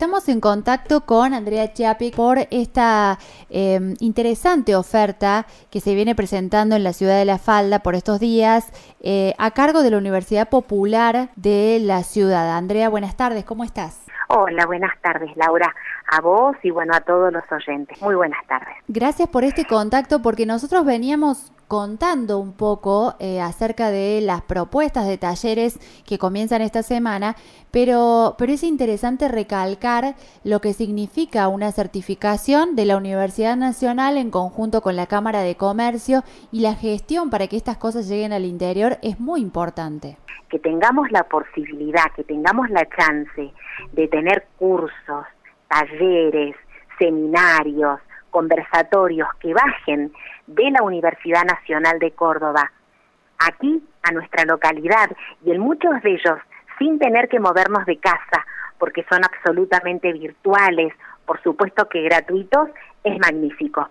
Estamos en contacto con Andrea Chiapi por esta em, interesante oferta que se viene presentando en la ciudad de La Falda por estos días eh, a cargo de la Universidad Popular de la ciudad. Andrea, buenas tardes, ¿cómo estás? Hola, buenas tardes, Laura. A vos y bueno, a todos los oyentes. Muy buenas tardes. Gracias por este contacto porque nosotros veníamos contando un poco eh, acerca de las propuestas de talleres que comienzan esta semana, pero, pero es interesante recalcar lo que significa una certificación de la Universidad Nacional en conjunto con la Cámara de Comercio y la gestión para que estas cosas lleguen al interior es muy importante. Que tengamos la posibilidad, que tengamos la chance de tener cursos, talleres, seminarios, conversatorios que bajen de la Universidad Nacional de Córdoba aquí a nuestra localidad y en muchos de ellos sin tener que movernos de casa porque son absolutamente virtuales, por supuesto que gratuitos, es magnífico.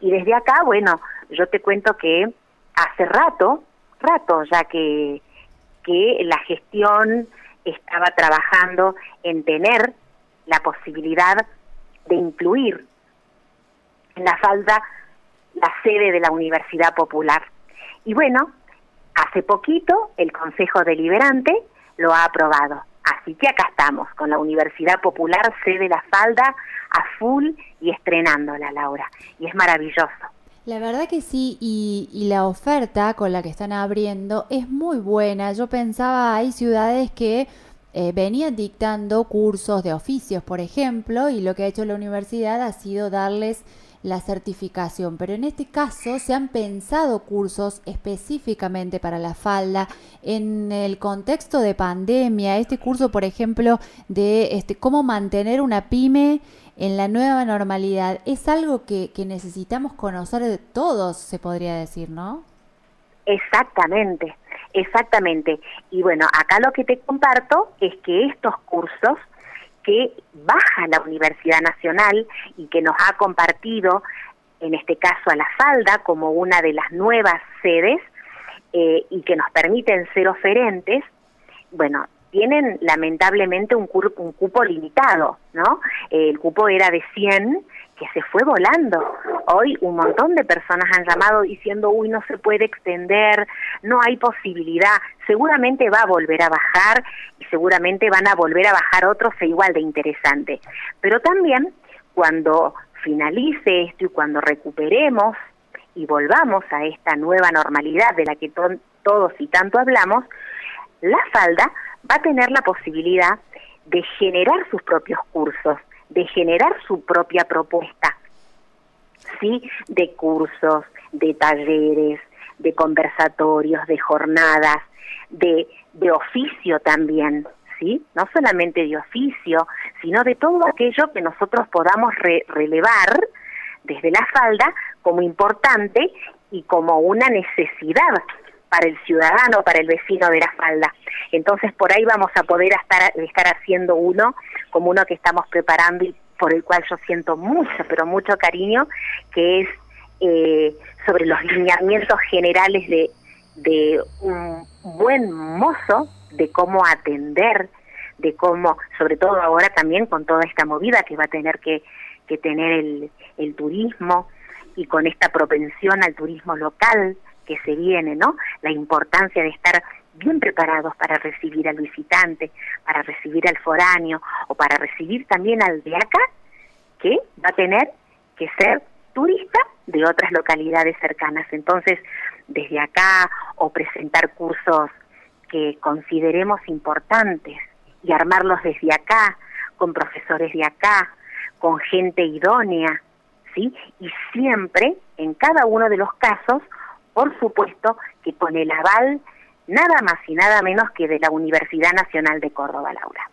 Y desde acá, bueno, yo te cuento que hace rato, rato ya que, que la gestión estaba trabajando en tener la posibilidad de incluir en la falda la sede de la Universidad Popular. Y bueno, hace poquito el Consejo Deliberante lo ha aprobado. Así que acá estamos, con la Universidad Popular sede La Falda a full y estrenándola, Laura. Y es maravilloso. La verdad que sí, y, la oferta con la que están abriendo es muy buena. Yo pensaba, hay ciudades que eh, venían dictando cursos de oficios, por ejemplo, y lo que ha hecho la universidad ha sido darles la certificación, pero en este caso se han pensado cursos específicamente para la falda en el contexto de pandemia, este curso, por ejemplo, de este cómo mantener una pyme en la nueva normalidad, es algo que, que necesitamos conocer de todos, se podría decir, ¿no? Exactamente. Exactamente. Y bueno, acá lo que te comparto es que estos cursos que baja la Universidad Nacional y que nos ha compartido, en este caso a la Falda, como una de las nuevas sedes eh, y que nos permiten ser oferentes, bueno, tienen lamentablemente un, un cupo limitado, ¿no? el cupo era de 100 que se fue volando. Hoy un montón de personas han llamado diciendo, uy, no se puede extender, no hay posibilidad. Seguramente va a volver a bajar y seguramente van a volver a bajar otros e igual de interesante. Pero también cuando finalice esto y cuando recuperemos y volvamos a esta nueva normalidad de la que todos y tanto hablamos, la falda va a tener la posibilidad de generar sus propios cursos, de generar su propia propuesta, ¿sí? De cursos, de talleres, de conversatorios, de jornadas, de, de oficio también, ¿sí? No solamente de oficio, sino de todo aquello que nosotros podamos relevar desde la falda como importante y como una necesidad para el ciudadano, para el vecino de la falda. Entonces por ahí vamos a poder estar, estar haciendo uno como uno que estamos preparando y por el cual yo siento mucho, pero mucho cariño, que es eh, sobre los lineamientos generales de, de un buen mozo, de cómo atender, de cómo, sobre todo ahora también con toda esta movida que va a tener que, que tener el, el turismo y con esta propensión al turismo local, que se viene, ¿no? La importancia de estar bien preparados para recibir al visitante, para recibir al foráneo o para recibir también al de acá, que va a tener que ser turista de otras localidades cercanas. Entonces, desde acá o presentar cursos que consideremos importantes y armarlos desde acá, con profesores de acá, con gente idónea, ¿sí? Y siempre, en cada uno de los casos, por supuesto que con el aval nada más y nada menos que de la Universidad Nacional de Córdoba, Laura.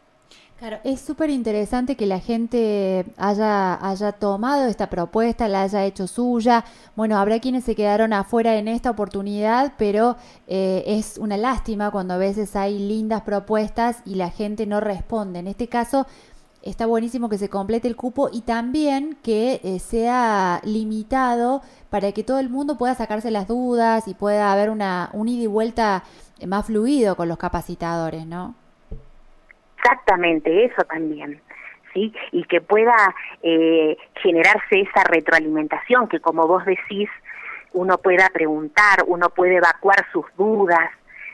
Claro, es súper interesante que la gente haya, haya tomado esta propuesta, la haya hecho suya. Bueno, habrá quienes se quedaron afuera en esta oportunidad, pero eh, es una lástima cuando a veces hay lindas propuestas y la gente no responde. En este caso, está buenísimo que se complete el cupo y también que eh, sea limitado para que todo el mundo pueda sacarse las dudas y pueda haber una, un ida y vuelta más fluido con los capacitadores, ¿no? Exactamente, eso también. ¿sí? Y que pueda eh, generarse esa retroalimentación, que como vos decís, uno pueda preguntar, uno puede evacuar sus dudas,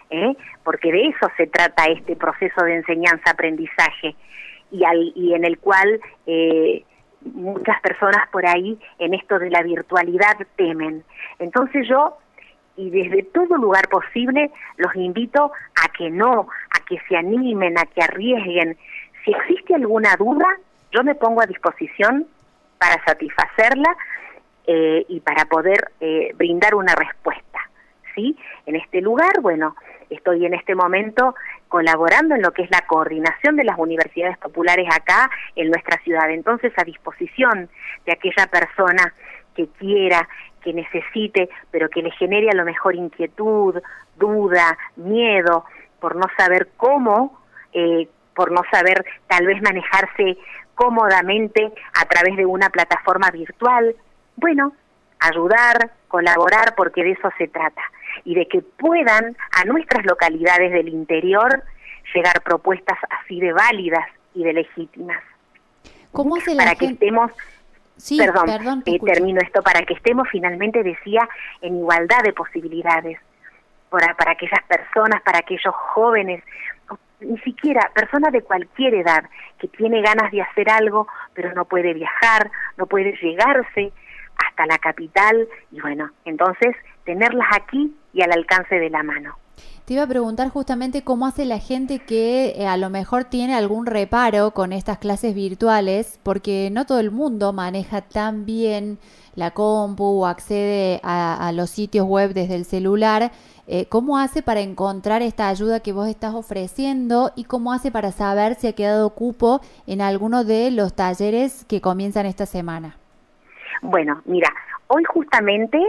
¿eh? porque de eso se trata este proceso de enseñanza-aprendizaje y, y en el cual eh, muchas personas por ahí en esto de la virtualidad temen. Entonces yo, y desde todo lugar posible, los invito a que no, a que se animen, a que arriesguen. Si existe alguna duda, yo me pongo a disposición para satisfacerla eh, y para poder eh, brindar una respuesta. ¿sí? En este lugar, bueno, estoy en este momento colaborando en lo que es la coordinación de las universidades populares acá en nuestra ciudad. Entonces, a disposición de aquella persona que quiera, que necesite, pero que le genere a lo mejor inquietud, duda, miedo, por no saber cómo, eh, por no saber tal vez manejarse cómodamente a través de una plataforma virtual. Bueno, ayudar, colaborar, porque de eso se trata y de que puedan a nuestras localidades del interior llegar propuestas así de válidas y de legítimas. ¿Cómo la para que estemos Sí, perdón, eh, termino esto, para que estemos finalmente, decía, en igualdad de posibilidades. Para, para aquellas personas, para aquellos jóvenes, ni siquiera personas de cualquier edad que tiene ganas de hacer algo, pero no puede viajar, no puede llegarse hasta la capital, y bueno, entonces tenerlas aquí y al alcance de la mano. Te iba a preguntar justamente cómo hace la gente que eh, a lo mejor tiene algún reparo con estas clases virtuales, porque no todo el mundo maneja tan bien la compu o accede a, los sitios web desde el celular. Eh, ¿Cómo hace para encontrar esta ayuda que vos estás ofreciendo y cómo hace para saber si ha quedado cupo en alguno de los talleres que comienzan esta semana? Bueno, mira, hoy justamente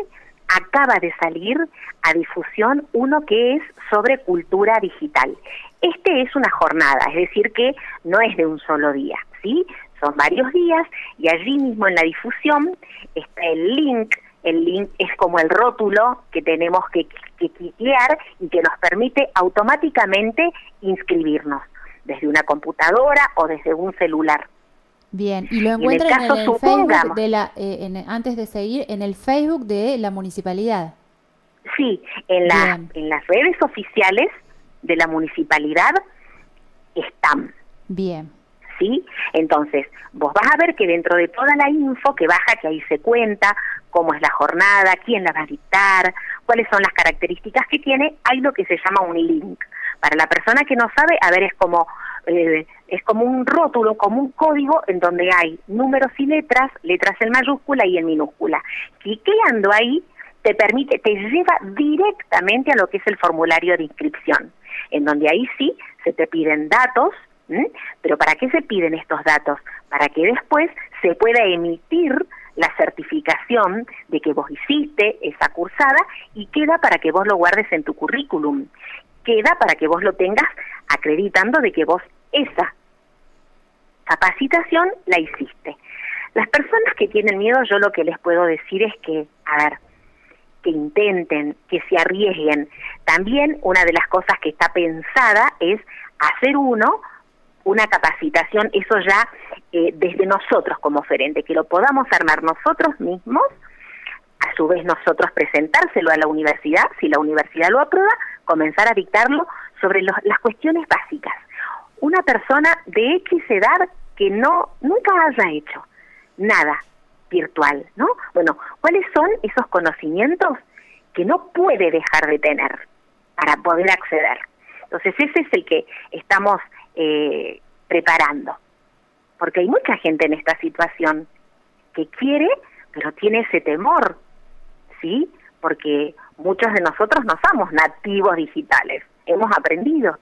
acaba de salir a difusión uno que es sobre cultura digital. Este es una jornada, es decir, que no es de un solo día, ¿sí? Son varios días y allí mismo en la difusión está el link el link es como el rótulo que tenemos que, que y que nos permite automáticamente inscribirnos desde una computadora o desde un celular. Bien, y lo encuentran en el, Facebook de la, eh, antes de seguir, en el Facebook de la municipalidad. Sí, en, la, en las redes oficiales de la municipalidad están. Bien. ¿Sí? Entonces, vos vas a ver que dentro de toda la info que baja, que ahí se cuenta cómo es la jornada, quién la va a dictar, cuáles son las características que tiene, hay lo que se llama un link. Para la persona que no sabe, a ver, es como eh, es como un rótulo, como un código en donde hay números y letras, letras en mayúscula y en minúscula. Cliqueando ahí te permite, te lleva directamente a lo que es el formulario de inscripción, en donde ahí sí se te piden datos, pero ¿para qué se piden estos datos? Para que después se pueda emitir la certificación de que vos hiciste esa cursada y queda para que vos lo guardes en tu currículum queda para que vos lo tengas acreditando de que vos esa capacitación la hiciste. Las personas que tienen miedo, yo lo que les puedo decir es que, a ver, que intenten, que se arriesguen. También una de las cosas que está pensada es hacer uno una capacitación, eso ya eh, desde nosotros como oferente, que lo podamos armar nosotros mismos, a su vez nosotros presentárselo a la universidad, si la universidad lo aprueba, comenzar a dictarlo sobre las cuestiones básicas. Una persona de X edad que no nunca haya hecho nada virtual, ¿no? Bueno, ¿cuáles son esos conocimientos que no puede dejar de tener para poder acceder? Entonces ese es el que estamos eh, preparando, porque hay mucha gente en esta situación que quiere, pero tiene ese temor, ¿sí? Porque muchos de nosotros no somos nativos digitales, hemos aprendido.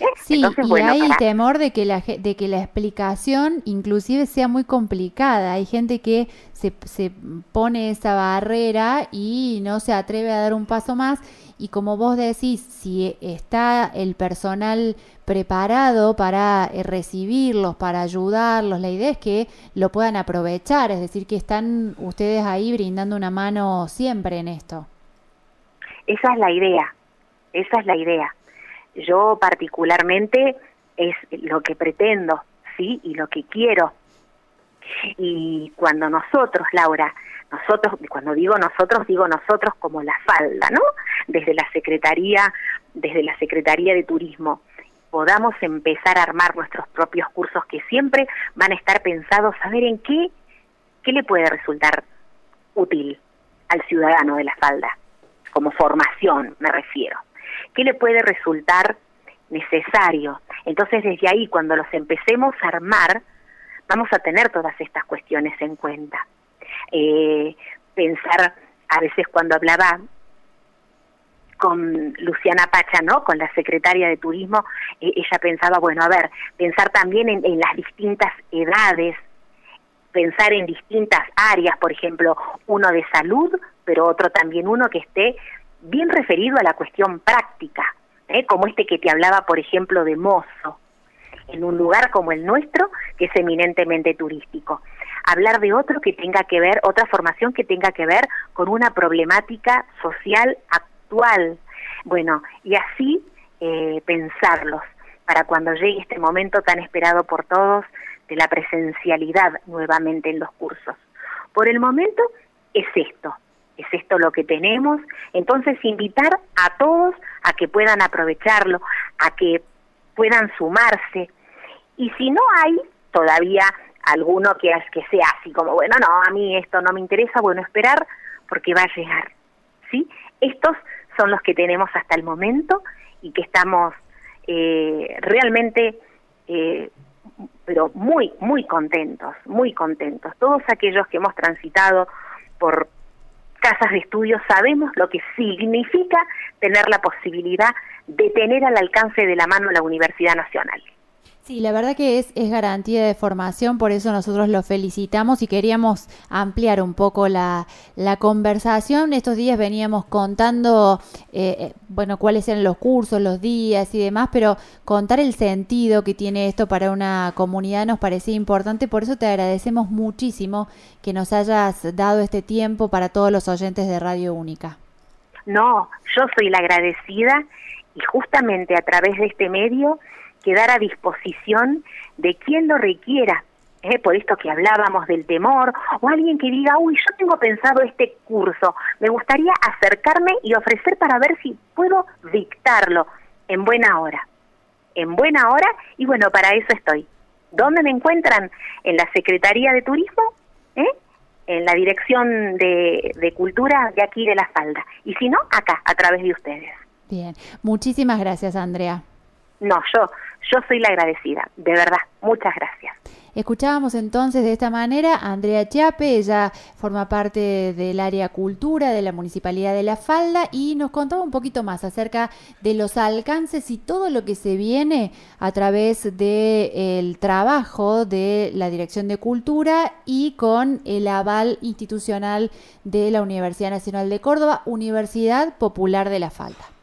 ¿Eh? Sí, y hay temor de que, la, de que la explicación inclusive sea muy complicada. Hay gente que se, se pone esa barrera y no se atreve a dar un paso más. Y como vos decís, si está el personal preparado para eh, recibirlos, para ayudarlos, la idea es que lo puedan aprovechar, es decir, que están ustedes ahí brindando una mano siempre en esto. Esa es la idea, esa es la idea. Yo particularmente es lo que pretendo, ¿sí? Y lo que quiero. Y cuando nosotros, Laura, nosotros, cuando digo nosotros, digo nosotros como la falda, ¿no? Desde la Secretaría, desde la Secretaría de Turismo, podamos empezar a armar nuestros propios cursos que siempre van a estar pensados a ver en qué, qué le puede resultar útil al ciudadano de la falda, como formación me refiero, qué le puede resultar necesario. Entonces desde ahí, cuando los empecemos a armar, vamos a tener todas estas cuestiones en cuenta. Eh, pensar, a veces cuando hablaba con Luciana Pacha, ¿no? Con la secretaria de Turismo, eh, ella pensaba, bueno, a ver, pensar también en, en, las distintas edades, pensar en distintas áreas, por ejemplo, uno de salud, pero otro también uno que esté bien referido a la cuestión práctica, ¿eh? como este que te hablaba, por ejemplo, de mozo, en un lugar como el nuestro, que es eminentemente turístico hablar de otro que tenga que ver, otra formación que tenga que ver con una problemática social actual. Bueno, y así eh, pensarlos para cuando llegue este momento tan esperado por todos de la presencialidad nuevamente en los cursos. Por el momento es esto, es esto lo que tenemos, entonces invitar a todos a que puedan aprovecharlo, a que puedan sumarse. Y si no hay todavía alguno que, que sea así como, bueno, no, a mí esto no me interesa, bueno, esperar porque va a llegar, ¿sí? Estos son los que tenemos hasta el momento y que estamos eh, realmente, eh, pero muy, muy contentos, muy contentos. Todos aquellos que hemos transitado por casas de estudio sabemos lo que significa tener la posibilidad de tener al alcance de la mano la Universidad Nacional. Sí, la verdad que es, es garantía de formación, por eso nosotros lo felicitamos y queríamos ampliar un poco la, la conversación. Estos días veníamos contando, eh, eh, bueno, cuáles eran los cursos, los días y demás, pero contar el sentido que tiene esto para una comunidad nos parecía importante, por eso te agradecemos muchísimo que nos hayas dado este tiempo para todos los oyentes de Radio Única. No, yo soy la agradecida y justamente a través de este medio quedar a disposición de quien lo requiera. ¿eh? Por esto que hablábamos del temor, o alguien que diga, uy, yo tengo pensado este curso, me gustaría acercarme y ofrecer para ver si puedo dictarlo en buena hora. En buena hora, y bueno, para eso estoy. ¿Dónde me encuentran? En la Secretaría de Turismo, ¿eh? en la Dirección de, de Cultura de aquí de La Falda. Y si no, acá, a través de ustedes. Bien, muchísimas gracias, Andrea. No, yo, yo soy la agradecida, de verdad. Muchas gracias. Escuchábamos entonces de esta manera a Andrea Chiape, ella forma parte del área cultura de la Municipalidad de La Falda y nos contaba un poquito más acerca de los alcances y todo lo que se viene a través del trabajo de la Dirección de Cultura y con el aval institucional de la Universidad Nacional de Córdoba, Universidad Popular de La Falda.